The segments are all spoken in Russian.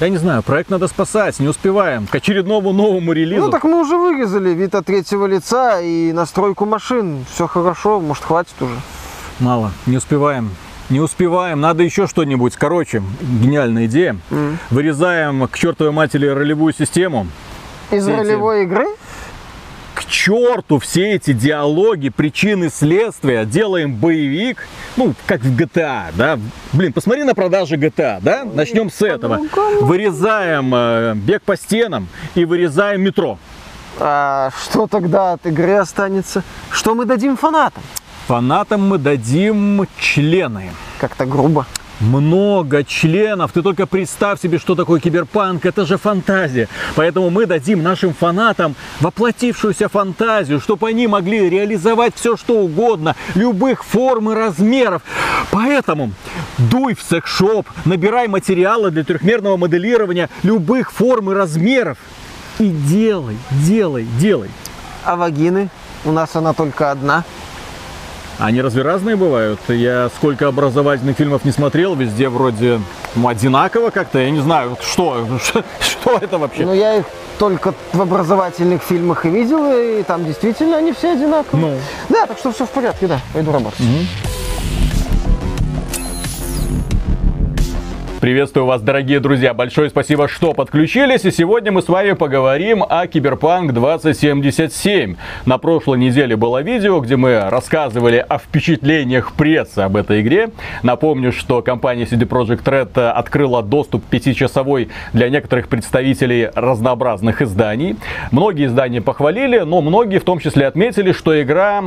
я не знаю, проект надо спасать, не успеваем к очередному новому релизу. Ну так мы уже вырезали вид от третьего лица и настройку машин. Все хорошо, может хватит уже. Мало, не успеваем. Не успеваем, надо еще что-нибудь. Короче, гениальная идея. Мгм. Вырезаем к чертовой матери ролевую систему. Из Все эти- ролевой игры? К черту все эти диалоги, причины, следствия. Делаем боевик, ну, как в GTA, да. Блин, посмотри на продажи GTA, да. Начнем с этого. Вырезаем э, бег по стенам и вырезаем метро. А что тогда от игры останется? Что мы дадим фанатам? Фанатам мы дадим члены. Как-то грубо. Много членов. Ты только представь себе, что такое киберпанк. Это же фантазия. Поэтому мы дадим нашим фанатам воплотившуюся фантазию, чтобы они могли реализовать все, что угодно, любых форм и размеров. Поэтому дуй в секс-шоп, набирай материалы для трехмерного моделирования любых форм и размеров. И делай, делай, делай. А вагины? У нас она только одна. Они разве разные бывают? Я сколько образовательных фильмов не смотрел, везде вроде ну, одинаково как-то. Я не знаю, что, что это вообще? Но я их только в образовательных фильмах и видел, и там действительно они все одинаковые. Ну. Да, так что все в порядке, да, пойду работать. Приветствую вас, дорогие друзья. Большое спасибо, что подключились. И сегодня мы с вами поговорим о Киберпанк 2077. На прошлой неделе было видео, где мы рассказывали о впечатлениях прессы об этой игре. Напомню, что компания CD Projekt Red открыла доступ 5-часовой для некоторых представителей разнообразных изданий. Многие издания похвалили, но многие в том числе отметили, что игра,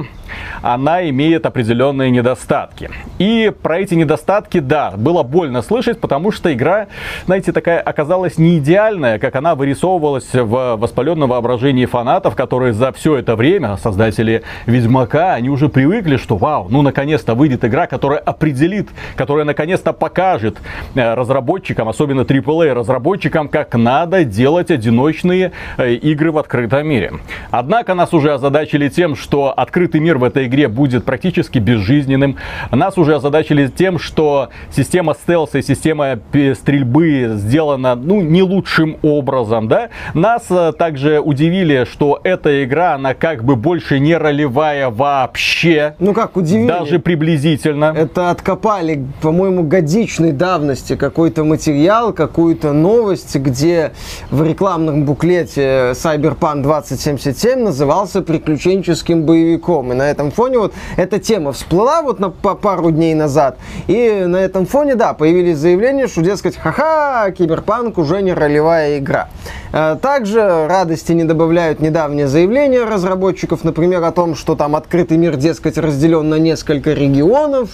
она имеет определенные недостатки. И про эти недостатки, да, было больно слышать, потому что игра, знаете, такая оказалась не идеальная, как она вырисовывалась в воспаленном воображении фанатов, которые за все это время, создатели Ведьмака, они уже привыкли, что вау, ну наконец-то выйдет игра, которая определит, которая наконец-то покажет э, разработчикам, особенно AAA разработчикам, как надо делать одиночные э, игры в открытом мире. Однако нас уже озадачили тем, что открытый мир в этой игре будет практически безжизненным. Нас уже озадачили тем, что система стелса и система стрельбы сделана, ну, не лучшим образом, да. Нас э, также удивили, что эта игра, она как бы больше не ролевая вообще. Ну как, удивили. Даже приблизительно. Это откопали, по-моему, годичной давности какой-то материал, какую-то новость, где в рекламном буклете Cyberpunk 2077 назывался приключенческим боевиком. И на этом фоне вот эта тема всплыла вот на по- пару дней назад. И на этом фоне, да, появились заявления, что, дескать, ха-ха, Киберпанк уже не ролевая игра. Э, Также радости не добавляют недавние заявления разработчиков, например, о том, что там открытый мир, дескать, разделен на несколько регионов.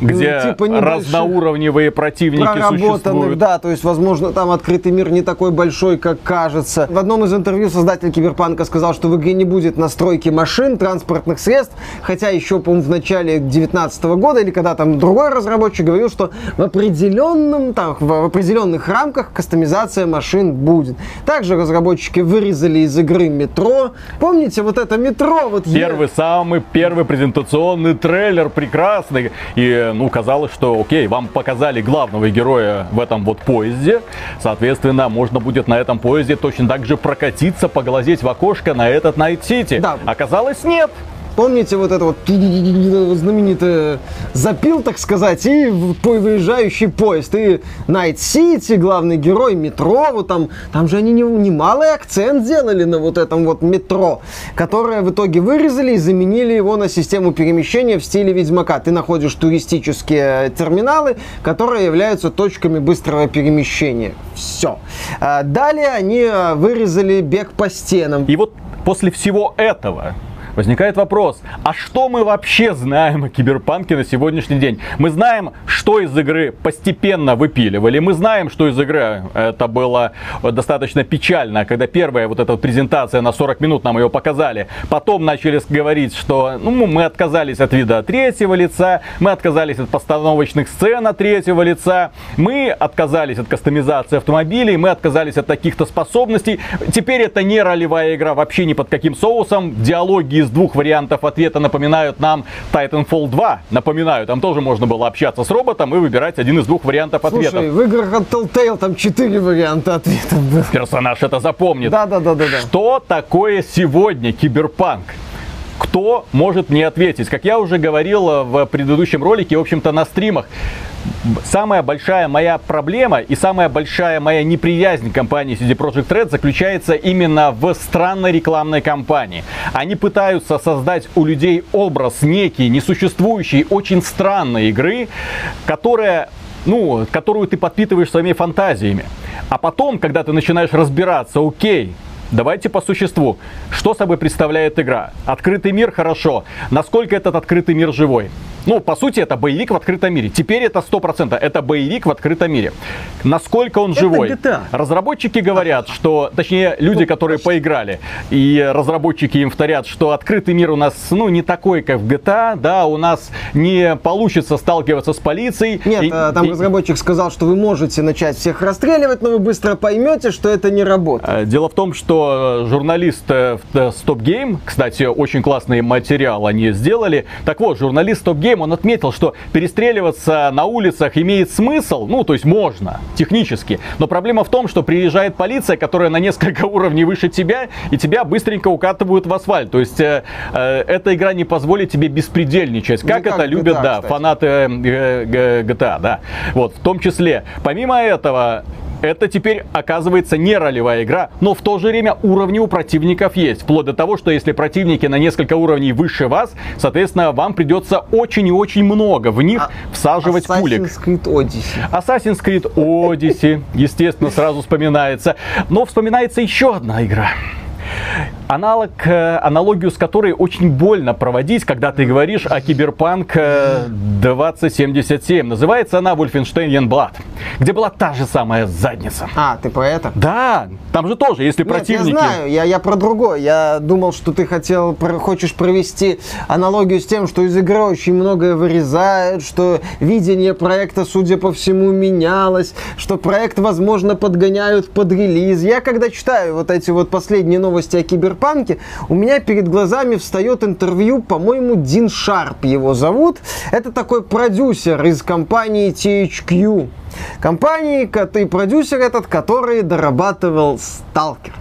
где типа разноуровневые противники проработанных, существуют. да, то есть, возможно, там открытый мир не такой большой, как кажется. В одном из интервью создатель Киберпанка сказал, что в игре не будет настройки машин, транспортных средств, хотя еще, по-моему, в начале 2019 года, или когда там другой разработчик говорил, что в определенном, там, в определенных рамках кастомизация машин будет. Также разработчики вырезали из игры метро. Помните, вот это метро, вот е- Первый, самый первый презентационный трейлер прекрасный. И, ну, казалось, что, окей, вам показали главного героя в этом вот поезде. Соответственно, можно будет на этом поезде точно так же прокатиться, поглазеть в окошко на этот Найт Сити. Да. Оказалось, нет. Помните вот это вот знаменитое запил, так сказать, и выезжающий поезд. И Найт Сити, главный герой, метро, вот там, там же они не- немалый акцент сделали на вот этом вот метро, которое в итоге вырезали и заменили его на систему перемещения в стиле Ведьмака. Ты находишь туристические терминалы, которые являются точками быстрого перемещения. Все. Далее они вырезали бег по стенам. И вот после всего этого возникает вопрос, а что мы вообще знаем о киберпанке на сегодняшний день? Мы знаем, что из игры постепенно выпиливали, мы знаем, что из игры это было достаточно печально, когда первая вот эта презентация на 40 минут нам ее показали, потом начали говорить, что ну, мы отказались от вида третьего лица, мы отказались от постановочных сцен от третьего лица, мы отказались от кастомизации автомобилей, мы отказались от таких-то способностей. Теперь это не ролевая игра вообще ни под каким соусом, диалоги из двух вариантов ответа напоминают нам Titanfall 2. Напоминаю, там тоже можно было общаться с роботом и выбирать один из двух вариантов Слушай, ответов. в играх от Telltale там четыре варианта ответов было. Персонаж это запомнит. Да, да, да, да, да. Что такое сегодня киберпанк? Кто может мне ответить? Как я уже говорил э, в предыдущем ролике, в общем-то на стримах, самая большая моя проблема и самая большая моя неприязнь к компании CD Projekt Red заключается именно в странной рекламной кампании. Они пытаются создать у людей образ некий, несуществующий, очень странной игры, которая ну, которую ты подпитываешь своими фантазиями. А потом, когда ты начинаешь разбираться, окей, Давайте по существу. Что собой представляет игра? Открытый мир хорошо. Насколько этот открытый мир живой? Ну, по сути, это боевик в открытом мире. Теперь это 100%. Это боевик в открытом мире. Насколько он Это живой? GTA. Разработчики говорят, что, точнее, люди, которые поиграли, и разработчики им повторят, что открытый мир у нас, ну, не такой, как в GTA, да, у нас не получится сталкиваться с полицией. Нет, И- а, там и- разработчик сказал, что вы можете начать всех расстреливать, но вы быстро поймете, что это не работает. Дело в том, что э, журналист э, в э, Stop Game, кстати, очень классный материал они сделали. Так вот, журналист Stop Game, он отметил, что перестреливаться на улицах имеет смысл, ну, то есть можно, технически. Но проблема в том, что приезжает полиция, которая на несколько уровней выше тебя, и тебя быстренько укатывают в асфальт. То есть э, э, эта игра не позволит тебе беспредельничать, Не как как это GTA, любят, да, кстати. фанаты э, э, GTA, да. Вот, в том числе. Помимо этого, это теперь оказывается не ролевая игра, но в то же время уровни у противников есть. Вплоть до того, что если противники на несколько уровней выше вас, соответственно, вам придется очень и очень много в них всаживать пулек. А Assassin's Creed Odyssey. Assassin's Creed Odyssey, естественно, сразу вспоминается. Но вспоминается еще одна игра. Аналог, э, аналогию с которой очень больно проводить, когда ты говоришь о Киберпанк э, 2077. Называется она Wolfenstein Youngblood, где была та же самая задница. А, ты про это? Да, там же тоже, если Нет, противники... я знаю, я, я про другое. Я думал, что ты хотел, про- хочешь провести аналогию с тем, что из игры очень многое вырезают, что видение проекта, судя по всему, менялось, что проект, возможно, подгоняют под релиз. Я когда читаю вот эти вот последние новости о Киберпанке, у меня перед глазами встает интервью, по-моему, Дин Шарп его зовут. Это такой продюсер из компании THQ. Компании, ко- и продюсер этот, который дорабатывал Сталкер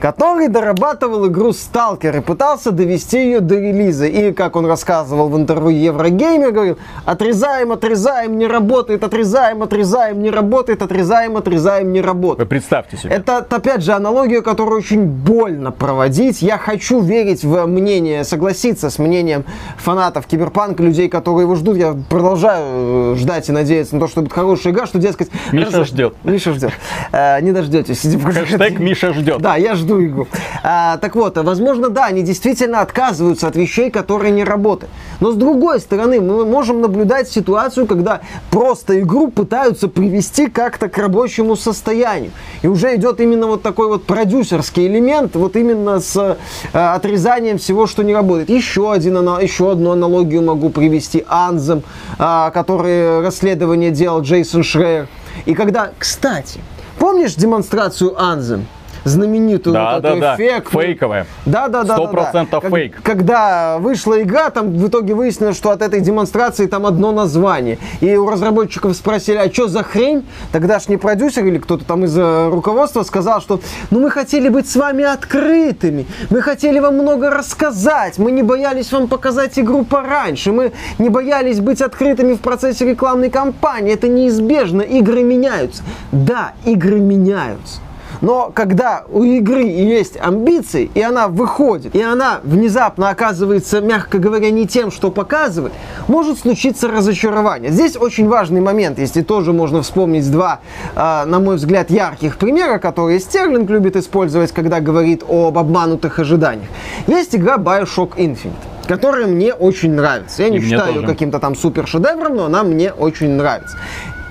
который дорабатывал игру Сталкер и пытался довести ее до релиза. И, как он рассказывал в интервью Еврогеймер, говорил, отрезаем, отрезаем, не работает, отрезаем, отрезаем, не работает, отрезаем, отрезаем, не Вы работает. представьте себе. Это, опять же, аналогия, которую очень больно проводить. Я хочу верить в мнение, согласиться с мнением фанатов Киберпанка, людей, которые его ждут. Я продолжаю э, ждать и надеяться на то, что будет хорошая игра, что, дескать... Миша раз- ждет. Миша ждет. Э, Не дождетесь. Хэштег Миша ждет. Да, я жду игру. А, так вот, возможно, да, они действительно отказываются от вещей, которые не работают. Но с другой стороны, мы можем наблюдать ситуацию, когда просто игру пытаются привести как-то к рабочему состоянию. И уже идет именно вот такой вот продюсерский элемент, вот именно с э, отрезанием всего, что не работает. Еще, один, еще одну аналогию могу привести. Анзем, а, который расследование делал Джейсон Шрейер. И когда, кстати, помнишь демонстрацию Анзем? Знаменитую Да, вот да, да. эффектную. Фейковая. Да, да, да. Сто да, да. процентов фейк. Когда вышла игра, там в итоге выяснилось, что от этой демонстрации там одно название. И у разработчиков спросили, а что за хрень? Тогдашний продюсер или кто-то там из э, руководства сказал, что ну мы хотели быть с вами открытыми, мы хотели вам много рассказать, мы не боялись вам показать игру пораньше, мы не боялись быть открытыми в процессе рекламной кампании. Это неизбежно, игры меняются. Да, игры меняются. Но когда у игры есть амбиции, и она выходит, и она внезапно оказывается, мягко говоря, не тем, что показывает, может случиться разочарование. Здесь очень важный момент, если тоже можно вспомнить два, э, на мой взгляд, ярких примера, которые Стерлинг любит использовать, когда говорит об обманутых ожиданиях. Есть игра Bioshock Infinite которая мне очень нравится. Я не И считаю ее каким-то там супер шедевром, но она мне очень нравится.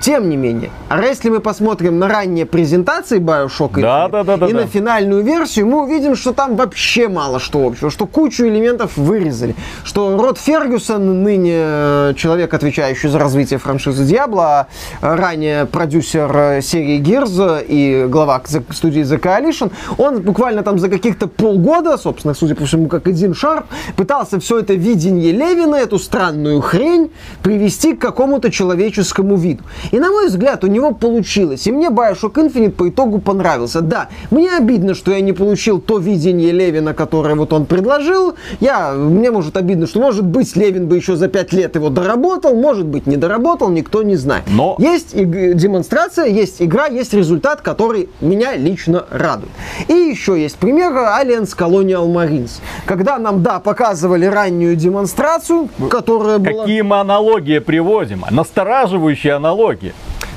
Тем не менее, а если мы посмотрим на ранние презентации Bioshock Infinite да, да, да, да, и да. на финальную версию, мы увидим, что там вообще мало что общего, что кучу элементов вырезали, что Род Фергюсон, ныне э, человек, отвечающий за развитие франшизы Diablo, а ранее продюсер э, серии Gears и глава студии The Coalition, он буквально там за каких-то полгода, собственно, судя по всему, как один Шарп, пытался все это видение Левина, эту странную хрень, привести к какому-то человеческому виду. И на мой взгляд, у него получилось. И мне Bioshock Infinite по итогу понравился. Да, мне обидно, что я не получил то видение Левина, которое вот он предложил. Я, мне может обидно, что может быть Левин бы еще за пять лет его доработал, может быть не доработал, никто не знает. Но... Есть иг- демонстрация, есть игра, есть результат, который меня лично радует. И еще есть пример Aliens Colonial Marines. Когда нам, да, показывали раннюю демонстрацию, которая была... Какие мы аналогии приводим? Настораживающие аналогии.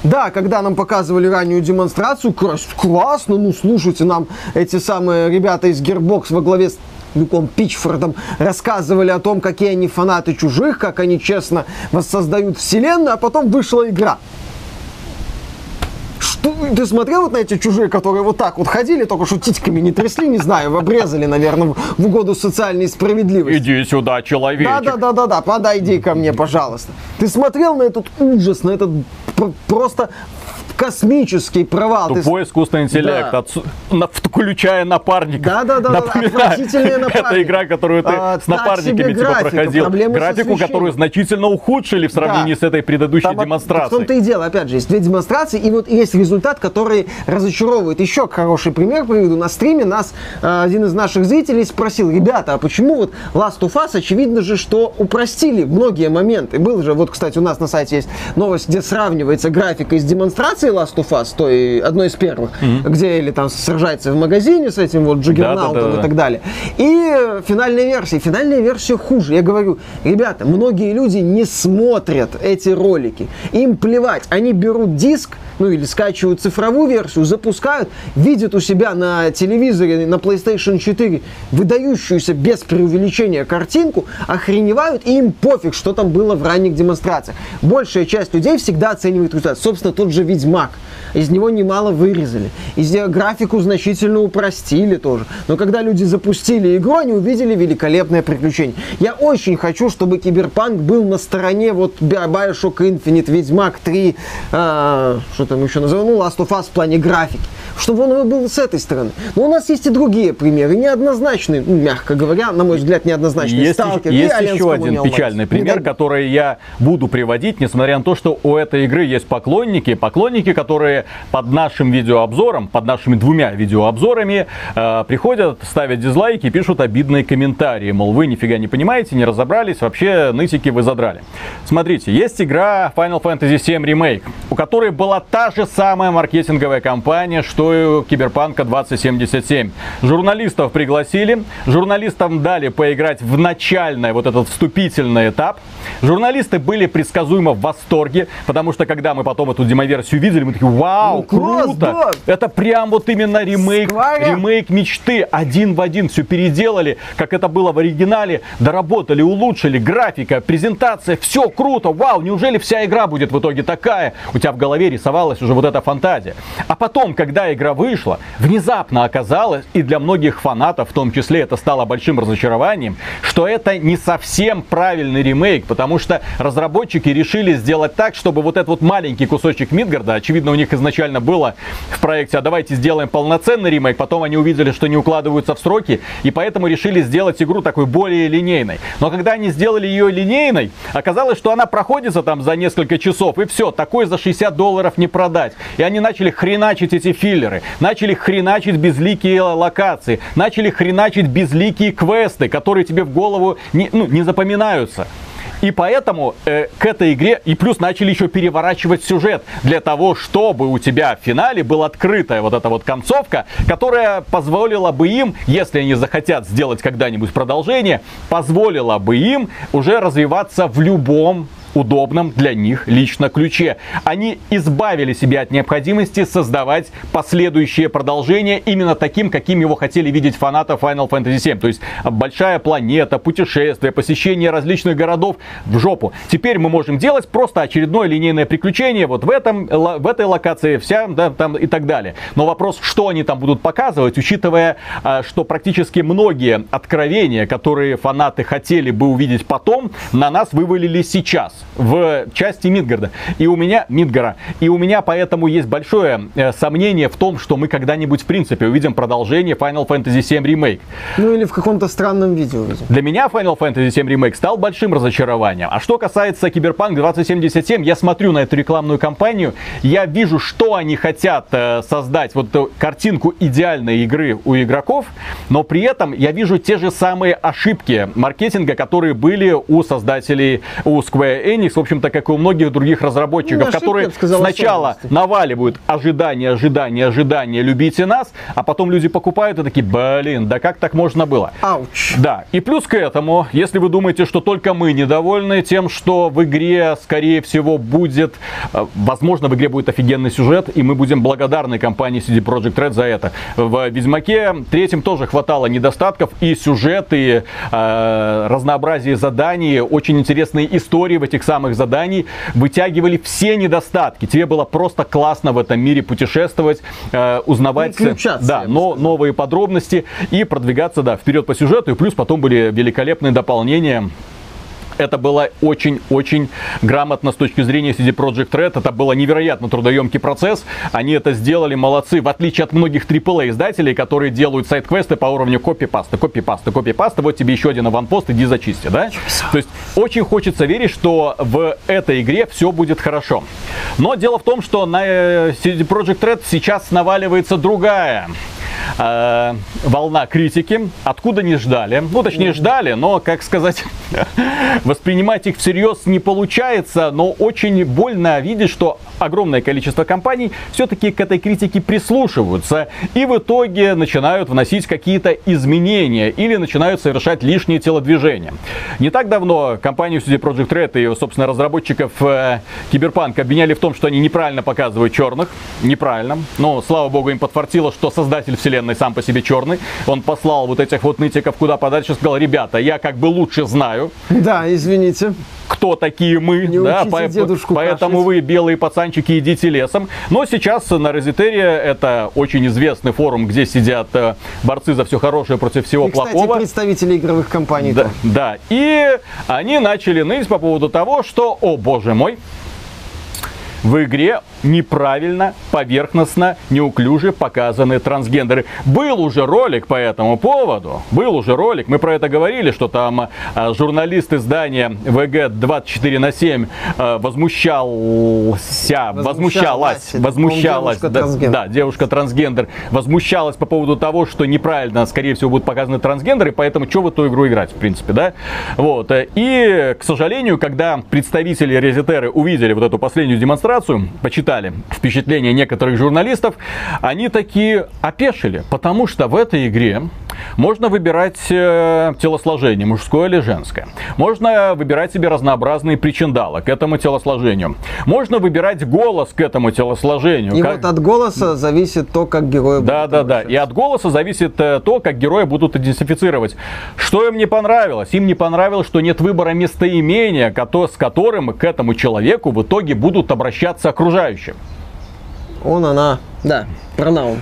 Да, когда нам показывали раннюю демонстрацию, классно, ну слушайте, нам эти самые ребята из Gearbox во главе с Люком Пичфордом рассказывали о том, какие они фанаты чужих, как они честно воссоздают вселенную, а потом вышла игра. Ты смотрел вот на эти чужие, которые вот так вот ходили, только что титьками не трясли, не знаю, обрезали, наверное, в, угоду социальной справедливости. Иди сюда, человечек. Да, да, да, да, да, подойди ко мне, пожалуйста. Ты смотрел на этот ужас, на этот пр- просто космический провал. Ты Тупой искусственный интеллект, Да. отсу- на- включая напарника. Да, да, да, да, отвратительные Это напарники. игра, которую ты А, с напарниками типа проходил. Графику, которую значительно ухудшили в сравнении Да. с этой предыдущей Там, а, В демонстрацией. том-то и дело, опять же, есть две демонстрации, и вот есть результат, который разочаровывает. Еще хороший пример приведу. На стриме нас э, один из наших зрителей спросил, ребята, а почему вот Last of Us, очевидно же, что упростили многие моменты. Был же, вот, кстати, у нас на сайте есть новость, где сравнивается графика из демонстрации Last of Us, той, одной из первых, где Элли там сражается в магазине с этим вот Джаггернаутом Да-да-да-да. и так далее. И э, финальная версия. Финальная версия хуже. Я говорю, ребята, многие люди не смотрят эти ролики. Им плевать. Они берут диск, ну или скачивают цифровую версию, запускают, видят у себя на телевизоре, на PlayStation 4 выдающуюся без преувеличения картинку, охреневают, и им пофиг, что там было в ранних демонстрациях. Большая часть людей всегда оценивает результат. Собственно, тот же Ведьмак. Мак – Из него немало вырезали. Из него графику значительно упростили тоже. Но когда люди запустили игру, они увидели великолепное приключение. Я очень хочу, чтобы Киберпанк был на стороне вот Bi- Bioshock Infinite, Ведьмак 3, э, что там еще называют, ну, Last of Us в плане графики. Чтобы он был с этой стороны. Но у нас есть и другие примеры, неоднозначные, ну, мягко говоря, на мой взгляд, неоднозначные. Есть, Сталкер есть еще один печальный пример, который я буду приводить, несмотря на то, что у этой игры есть поклонники. Поклонники, которые под нашим видеообзором, под нашими двумя видеообзорами э, приходят, ставят дизлайки, пишут обидные комментарии. Мол, вы нифига не понимаете, не разобрались, вообще нытики вы задрали. Смотрите, есть игра Final Fantasy VII Remake, у которой была та же самая маркетинговая кампания, что и у Киберпанка 2077. Журналистов пригласили, журналистам дали поиграть в начальный, вот этот вступительный этап. Журналисты были предсказуемо в восторге, потому что когда мы потом эту демоверсию видели, мы такие, вау, Ну, класс, круто! да. Это прям вот именно ремейк, Скворя. ремейк мечты, один в один, все переделали, как это было в оригинале, доработали, улучшили, графика, презентация, все круто, вау, неужели вся игра будет в итоге такая? У тебя в голове рисовалась уже вот эта фантазия. А потом, когда игра вышла, внезапно оказалось, и для многих фанатов, в том числе, это стало большим разочарованием, что это не совсем правильный ремейк, потому что разработчики решили сделать так, чтобы вот этот вот маленький кусочек Мидгарда, очевидно, у них изначально было в проекте, а давайте сделаем полноценный ремейк, потом они увидели, что не укладываются в сроки, и поэтому решили сделать игру такой более линейной. Но когда они сделали ее линейной, оказалось, что она проходится там за несколько часов, и все, такой за 60 долларов не продать. И они начали хреначить эти филлеры, начали хреначить безликие локации, начали хреначить безликие квесты, которые тебе в голову не, ну, не запоминаются. И поэтому э, к этой игре и плюс начали еще переворачивать сюжет для того, чтобы у тебя в финале была открытая вот эта вот концовка, которая позволила бы им, если они захотят сделать когда-нибудь продолжение, позволила бы им уже развиваться в любом удобном для них лично ключе. Они избавили себя от необходимости создавать последующее продолжение именно таким, каким его хотели видеть фанаты Final Fantasy VII. То есть большая планета, путешествия, посещение различных городов в жопу. Теперь мы можем делать просто очередное линейное приключение вот в, этом, в этой локации, вся, да, там и так далее. Но вопрос, что они там будут показывать, учитывая, а, что практически многие откровения, которые фанаты хотели бы увидеть потом, на нас вывалили сейчас в части Мидгарда. И у меня, Мидгара, и у меня поэтому есть большое э, сомнение в том, что мы когда-нибудь в принципе увидим продолжение Final Fantasy VII Remake. Ну или в каком-то странном виде увидим. Для меня Final Fantasy VII Remake стал большим разочарованием. А что касается Cyberpunk 2077, я смотрю на эту рекламную кампанию, я вижу, что они хотят э, создать, вот эту картинку идеальной игры у игроков, но при этом я вижу те же самые ошибки маркетинга, которые были у создателей, у Square Enix, в общем-то, как и у многих других разработчиков, ну, которые сказал, сначала наваливают ожидания, ожидания, ожидания, любите нас, а потом люди покупают и такие, блин, да как так можно было? Ауч. Да, и плюс к этому, если вы думаете, что только мы недовольны тем, что в игре, скорее всего, будет, э, возможно, в игре будет офигенный сюжет, и мы будем благодарны компании CD Projekt Red за это. В Ведьмаке третьем тоже хватало недостатков, и сюжет, и э, разнообразие заданий, очень интересные истории в этих самых заданий вытягивали все недостатки. Тебе было просто классно в этом мире путешествовать, э, узнавать да, но, новые подробности и продвигаться да, вперед по сюжету. И плюс потом были великолепные дополнения это было очень-очень грамотно с точки зрения CD Project Red. Это было невероятно трудоемкий процесс. Они это сделали, молодцы. В отличие от многих AAA издателей, которые делают сайт-квесты по уровню копипаста, копипаста, копипаста. Вот тебе еще один аванпост, иди зачисти, да? То есть очень хочется верить, что в этой игре все будет хорошо. Но дело в том, что на CD э, Project Red сейчас наваливается другая э, волна критики, откуда не ждали. Ну, точнее, ждали, но, как сказать, воспринимать их всерьез не получается, но очень больно видеть, что огромное количество компаний все-таки к этой критике прислушиваются и в итоге начинают вносить какие-то изменения или начинают совершать лишние телодвижения. Не так давно компанию CD Projekt Red и, собственно, разработчиков э, Киберпанк обвиняли в том, что они неправильно показывают черных. Неправильно. Но, слава богу, им подфартило, что создатель вселенной сам по себе черный. Он послал вот этих вот нытиков куда подальше, сказал, ребята, я как бы лучше знаю. Да, извините кто такие мы, не да, по, поэтому кашлять. вы, белые пацанчики, идите лесом. Но сейчас на Резитере это очень известный форум, где сидят э, борцы за все хорошее против всего и, плохого. Кстати, представители игровых компаний. Да, да, и они начали ныть по поводу того, что, о боже мой, в игре неправильно, поверхностно, неуклюже показаны трансгендеры. Был уже ролик по этому поводу, был уже ролик, мы про это говорили, что там э, журналист издания ВГ 24 на 7 э, возмущался, возмущалась, возмущалась, девушка да, да, девушка трансгендер, возмущалась по поводу того, что неправильно, скорее всего, будут показаны трансгендеры, поэтому что в эту игру играть, в принципе, да? Вот, и, к сожалению, когда представители Резетеры увидели вот эту последнюю демонстрацию, почитали читали впечатления некоторых журналистов, они такие опешили, потому что в этой игре можно выбирать э, телосложение, мужское или женское. Можно выбирать себе разнообразные причиндалы к этому телосложению. Можно выбирать голос к этому телосложению. И как... вот от голоса зависит то, как герои да, будут Да, да, да. И от голоса зависит э, то, как герои будут идентифицировать. Что им не понравилось? Им не понравилось, что нет выбора местоимения, с которым к этому человеку в итоге будут обращаться окружающие. Он, она, да, пронаун.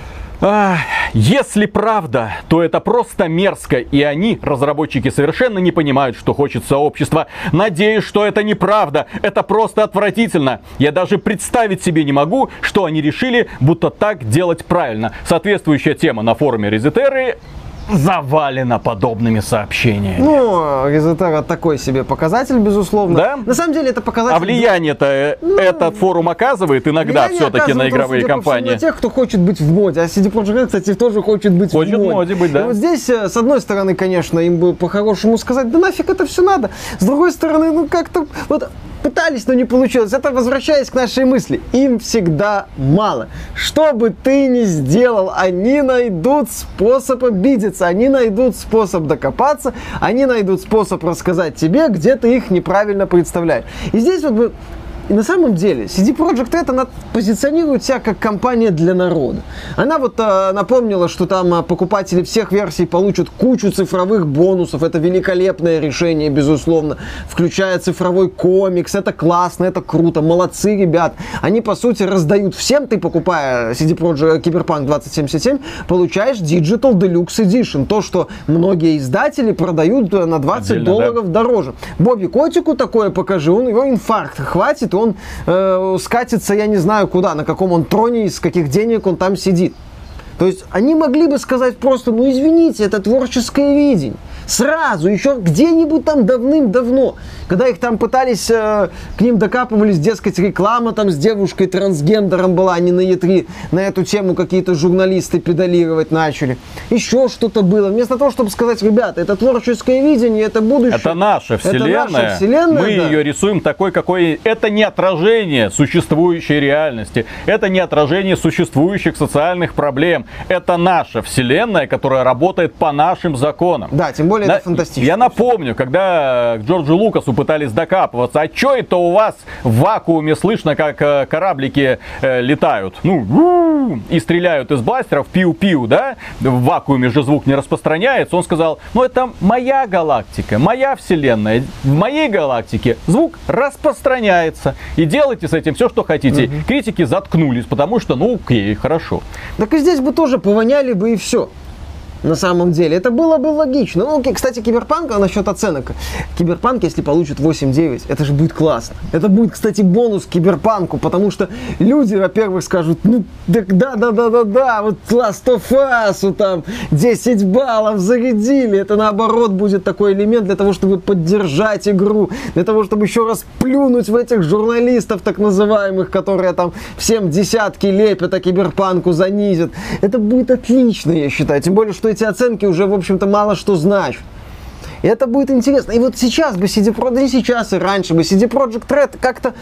Если правда, то это просто мерзко, и они, разработчики, совершенно не понимают, что хочет сообщество. Надеюсь, что это неправда. Это просто отвратительно. Я даже представить себе не могу, что они решили, будто так делать правильно. Соответствующая тема на форуме Резетеры завалено подобными сообщениями. Ну, результат такой себе показатель, безусловно. Да? На самом деле это показатель... А влияние-то э, ну, этот форум оказывает иногда все-таки на игровые компании? на тех, кто хочет быть в моде. А CD Projekt Red, кстати, тоже хочет быть хочет в моде. моде быть, да. И вот здесь, э, с одной стороны, конечно, им бы по-хорошему сказать, да нафиг это все надо. С другой стороны, ну как-то... Вот Пытались, но не получилось. Это возвращаясь к нашей мысли. Им всегда мало. Что бы ты ни сделал, они найдут способ обидеться, они найдут способ докопаться, они найдут способ рассказать тебе, где ты их неправильно представляешь. И здесь вот и на самом деле CD Projekt Red, она позиционирует себя как компания для народа. Она вот э, напомнила, что там э, покупатели всех версий получат кучу цифровых бонусов. Это великолепное решение, безусловно. Включая цифровой комикс. Это классно, это круто. Молодцы, ребят. Они, по сути, раздают всем. Ты, покупая CD Projekt Cyberpunk 2077, получаешь Digital Deluxe Edition. То, что многие издатели продают э, на 20 Отдельно, долларов да? дороже. Бобби Котику такое покажи, он его инфаркт хватит, он э, скатится, я не знаю куда, на каком он троне, из каких денег он там сидит. То есть они могли бы сказать просто, ну извините, это творческое видение. Сразу, еще где-нибудь там давным-давно, когда их там пытались, э, к ним докапывались, дескать, реклама там с девушкой трансгендером была, они на Е3 на эту тему какие-то журналисты педалировать начали. Еще что-то было. Вместо того, чтобы сказать, ребята, это творческое видение, это будущее. Это наша вселенная. Это наша вселенная Мы да. ее рисуем такой, какой... Это не отражение существующей реальности. Это не отражение существующих социальных проблем. Это наша вселенная, которая работает по нашим законам. Да, тем более На... это фантастично. Я напомню, когда Джорджу Лукасу пытались докапываться, а что это у вас в вакууме слышно, как э, кораблики э, летают? Ну, и стреляют из бластеров, пиу-пиу, да? В вакууме же звук не распространяется. Он сказал, ну это моя галактика, моя вселенная. В моей галактике звук распространяется. И делайте с этим все, что хотите. Угу. Критики заткнулись, потому что, ну окей, хорошо. Так и здесь бы тоже повоняли бы и все на самом деле. Это было бы логично. Ну, кстати, Киберпанк, а насчет оценок. Киберпанк, если получит 8-9, это же будет классно. Это будет, кстати, бонус Киберпанку, потому что люди, во-первых, скажут, ну, да, да, да, да, да, вот Last of Us, там 10 баллов зарядили. Это, наоборот, будет такой элемент для того, чтобы поддержать игру, для того, чтобы еще раз плюнуть в этих журналистов, так называемых, которые там всем десятки лепят, а Киберпанку занизят. Это будет отлично, я считаю. Тем более, что эти оценки уже, в общем-то, мало что значат. И это будет интересно. И вот сейчас бы CD Projekt, да не сейчас, и раньше бы CD Project Red как-то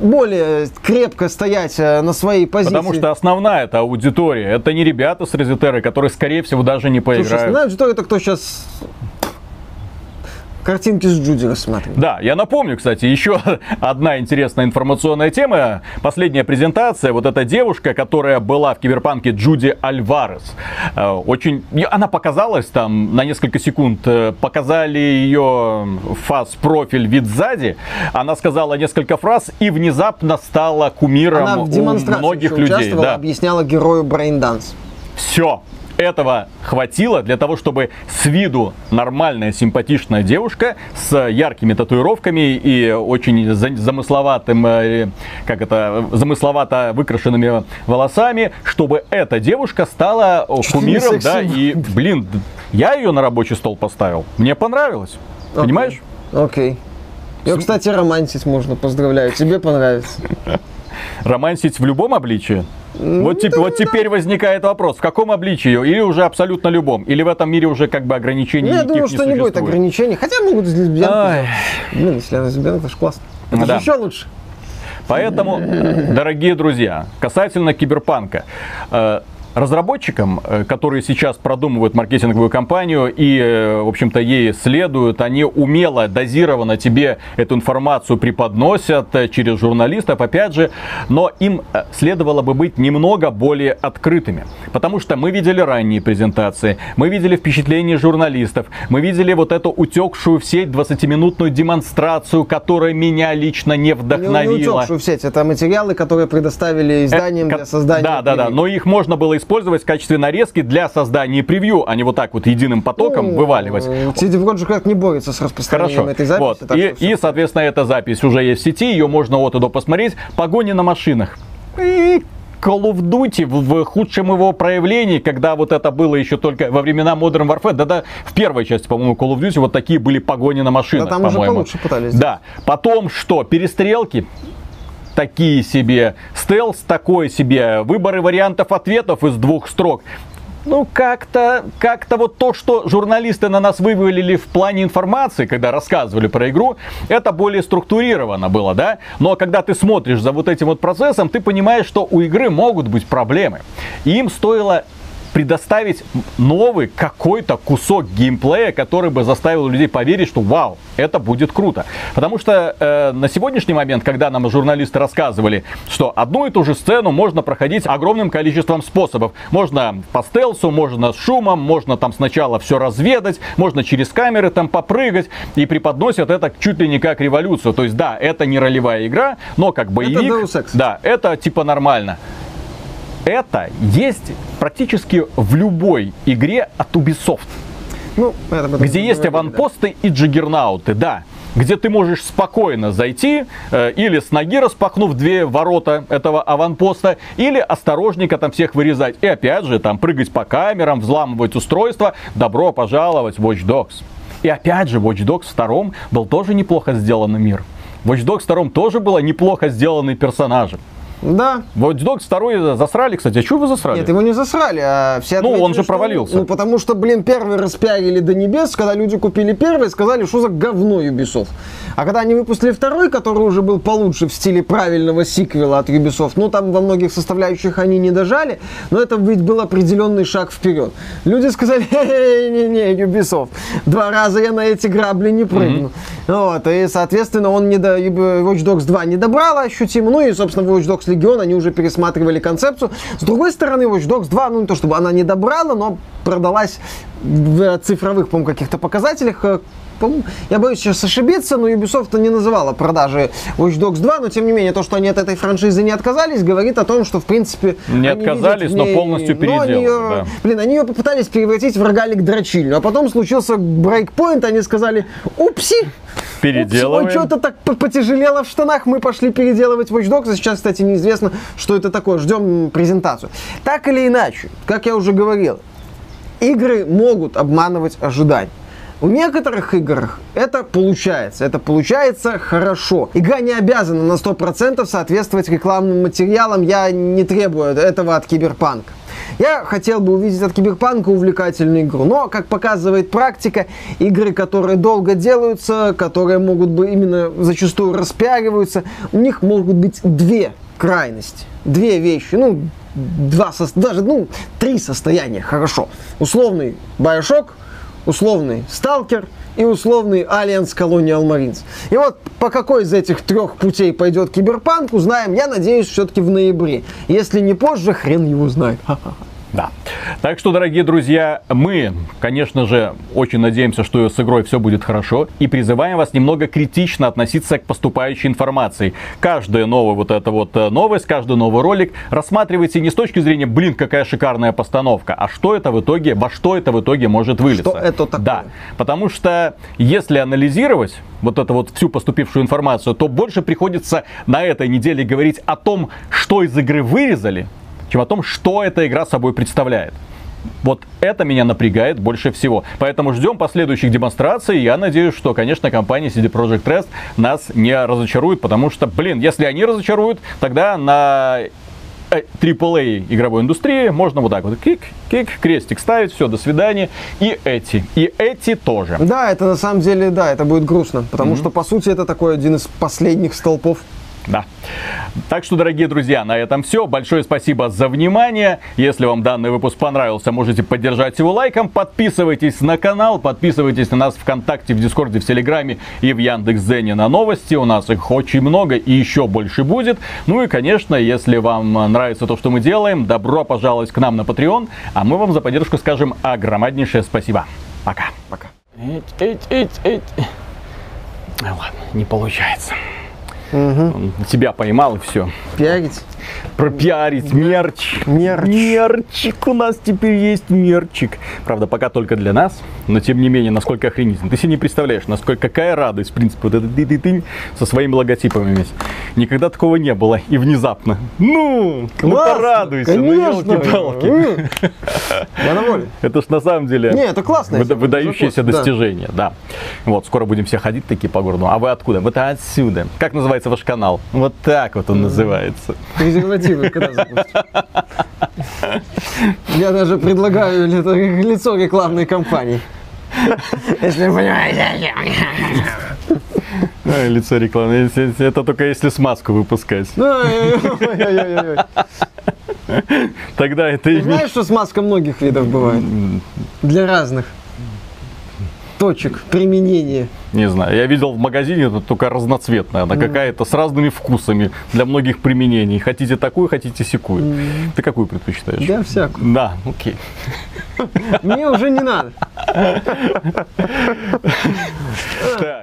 более крепко стоять э, на своей позиции. Потому что основная это аудитория. Это не ребята с Резетеры, которые, скорее всего, даже не поиграют. Слушай, основная аудитория это кто сейчас картинки с Джуди рассматривать. Да, я напомню, кстати, еще одна интересная информационная тема. Последняя презентация, вот эта девушка, которая была в Киберпанке Джуди Альварес. Э, очень, она показалась там на несколько секунд, э, показали ее фас, профиль вид сзади. Она сказала несколько фраз и внезапно стала кумиром она в у многих людей. Да. объясняла герою braindance. Все, этого хватило для того, чтобы с виду нормальная, симпатичная девушка с яркими татуировками и очень замысловатым, э, как это, замысловато выкрашенными волосами, чтобы эта девушка стала кумиром, да, и, блин, я ее на рабочий стол поставил. Мне понравилось. Okay. Понимаешь? Окей. Okay. Ее, кстати, романтить можно, поздравляю. Тебе понравится. Романсить в любом обличии? Вот, тип, вот теперь возникает вопрос, в каком обличии или уже абсолютно любом, или в этом мире уже как бы ограничений Я думаю, что не, не будет ограничений, хотя могут с лесбиянкой. Блин, если она лесбиянка, это же классно. Это да. же еще лучше. Поэтому, дорогие друзья, касательно киберпанка, э, разработчикам, э, которые сейчас продумывают маркетинговую кампанию и, э, в общем-то, ей следуют, они умело, дозированно тебе эту информацию преподносят э, через журналистов, опять же, но им следовало бы быть немного более открытыми. Потому что мы видели ранние презентации, мы видели впечатления журналистов, мы видели вот эту утекшую в сеть 20-минутную демонстрацию, которая меня лично не вдохновила. Не, не утекшую в сеть, это материалы, которые предоставили изданиям э, для создания. Да, да, да, но их можно было использовать использовать в качестве нарезки для создания превью, а не вот так вот единым потоком ну, вываливать. CD Projekt не борется с распространением Хорошо. этой записи. Вот. И, и, соответственно, эта запись уже есть в сети, ее можно вот туда посмотреть. Погони на машинах. И Call of Duty в, в худшем его проявлении, когда вот это было еще только во времена Modern Warfare, да-да, в первой части, по-моему, Call of Duty вот такие были погони на машинах, да, там по-моему. уже получше пытались. Да. Потом что? Перестрелки, такие себе, стелс такой себе, выборы вариантов ответов из двух строк. ну, как-то, как-то вот то, что журналисты на нас вывалили в плане информации, когда рассказывали про игру, это более структурировано было, да? Но когда ты смотришь за вот этим вот процессом, ты понимаешь, что у игры могут быть проблемы. И им стоило предоставить новый какой-то кусок геймплея, который бы заставил людей поверить, что вау, это будет круто. Потому что э, на сегодняшний момент, когда нам журналисты рассказывали, что одну и ту же сцену можно проходить огромным количеством способов. Можно по стелсу, можно с шумом, можно там сначала все разведать, можно через камеры там попрыгать и преподносят это чуть ли не как революцию. То есть да, это не ролевая игра, но как боевик. Это Deus Ex. Да, это типа нормально это есть практически в любой игре от Ubisoft. Ну, это где есть аванпосты да. и джиггернауты, да где ты можешь спокойно зайти э, или с ноги распахнув две ворота этого аванпоста, или осторожненько там всех вырезать. И опять же, там прыгать по камерам, взламывать устройства. Добро пожаловать в Watch Dogs. И опять же, Watch Dogs 2 был тоже неплохо сделанный мир. В Watch Dogs 2 тоже было неплохо сделанный персонажи. Да. Вот Dogs второй засрали, кстати. А что вы засрали? Нет, его не засрали, а все Ну, он же что, провалился. Ну, потому что, блин, первый распиарили до небес, когда люди купили первый, сказали, что за говно Ubisoft. А когда они выпустили второй, который уже был получше в стиле правильного сиквела от Ubisoft, ну, там во многих составляющих они не дожали, но это ведь был определенный шаг вперед. Люди сказали, не-не, Ubisoft, два раза я на эти грабли не прыгну. Mm-hmm. Вот, и, соответственно, он не до... Watch Dogs 2 не добрал ощутимо, ну и, собственно, Watch Dogs Legion, они уже пересматривали концепцию. С другой стороны, Watch Dogs 2, ну не то чтобы она не добрала, но продалась в цифровых, по каких-то показателях я боюсь сейчас ошибиться, но Ubisoft не называла продажи Watch Dogs 2, но тем не менее то, что они от этой франшизы не отказались, говорит о том, что в принципе не отказались, ней... но полностью переделали. Они ее, да. Блин, они ее попытались превратить в рогалик дрочильню, а потом случился брейкпоинт, они сказали, упси, Переделываем. Ой, что-то так потяжелело в штанах, мы пошли переделывать Watch Dogs. Сейчас, кстати, неизвестно, что это такое. Ждем презентацию. Так или иначе, как я уже говорил, игры могут обманывать ожидания. У некоторых игр это получается. Это получается хорошо. Игра не обязана на 100% соответствовать рекламным материалам. Я не требую этого от Киберпанка. Я хотел бы увидеть от Киберпанка увлекательную игру, но, как показывает практика, игры, которые долго делаются, которые могут быть именно зачастую распиариваются, у них могут быть две крайности, две вещи, ну, два, даже, ну, три состояния, хорошо. Условный Bioshock, условный Сталкер и условный Alliance Colonial Marines. И вот по какой из этих трех путей пойдет Киберпанк, узнаем, я надеюсь, все-таки в ноябре. Если не позже, хрен его знает. Да. Так что, дорогие друзья, мы, конечно же, очень надеемся, что с игрой все будет хорошо. И призываем вас немного критично относиться к поступающей информации. Каждая новая вот эта вот э, новость, каждый новый ролик рассматривайте не с точки зрения, блин, какая шикарная постановка, а что это в итоге, во что это в итоге может вылиться. Что это такое? Да. Потому что если анализировать вот эту вот всю поступившую информацию, то больше приходится на этой неделе говорить о том, что из игры вырезали, чем о том, что эта игра собой представляет. Вот это меня напрягает больше всего. Поэтому ждем последующих демонстраций. Я надеюсь, что, конечно, компания CD Projekt Red нас не разочарует, потому что, блин, если они разочаруют, тогда на AAA э, игровой индустрии можно вот так вот кик, кик, крестик ставить, все, до свидания. И эти, и эти тоже. Да, это на самом деле, да, это будет грустно, потому mm-hmm. что, по сути, это такой один из последних столпов да. Так что, дорогие друзья, на этом все. Большое спасибо за внимание. Если вам данный выпуск понравился, можете поддержать его лайком. Подписывайтесь на канал, подписывайтесь на нас ВКонтакте, в Дискорде, в Телеграме и в Яндекс.Зене на новости. У нас их очень много и еще больше будет. Ну и, конечно, если вам нравится то, что мы делаем, добро пожаловать к нам на Patreon. А мы вам за поддержку скажем огромнейшее спасибо. Пока. Пока. Эть, эть, эть, эть. Ладно, не получается. Угу. Тебя поймал и все. Пиарить? Пропиарить. Мерч. Мерч. Мерчик. У нас теперь есть мерчик. Правда, пока только для нас, но тем не менее, насколько охренительно. Ты себе не представляешь, насколько какая радость, в принципе, вот этот ты ты ты со своими логотипами весь. Никогда такого не было. И внезапно. Ну, Классно, ну порадуйся. Ну, конечно. Ну, елки-палки. Я доволен. Это ж на самом деле не, это классно, выдающееся достижение. Да. Вот, скоро будем все ходить такие по городу. А вы откуда? Вот отсюда. Как называется ваш канал? Вот так вот он называется. презервативы когда запустим? Я даже предлагаю ли- лицо рекламной кампании. Если вы понимаете. Лицо рекламы. Это только если смазку выпускать. Тогда это имеет... знаешь, что смазка многих видов бывает? Для разных точек применения. Не знаю, я видел в магазине это только разноцветная, она какая-то с разными вкусами для многих применений. Хотите такую, хотите секую. Ты какую предпочитаешь? Да, всякую. Да, окей. Мне уже не надо. Так.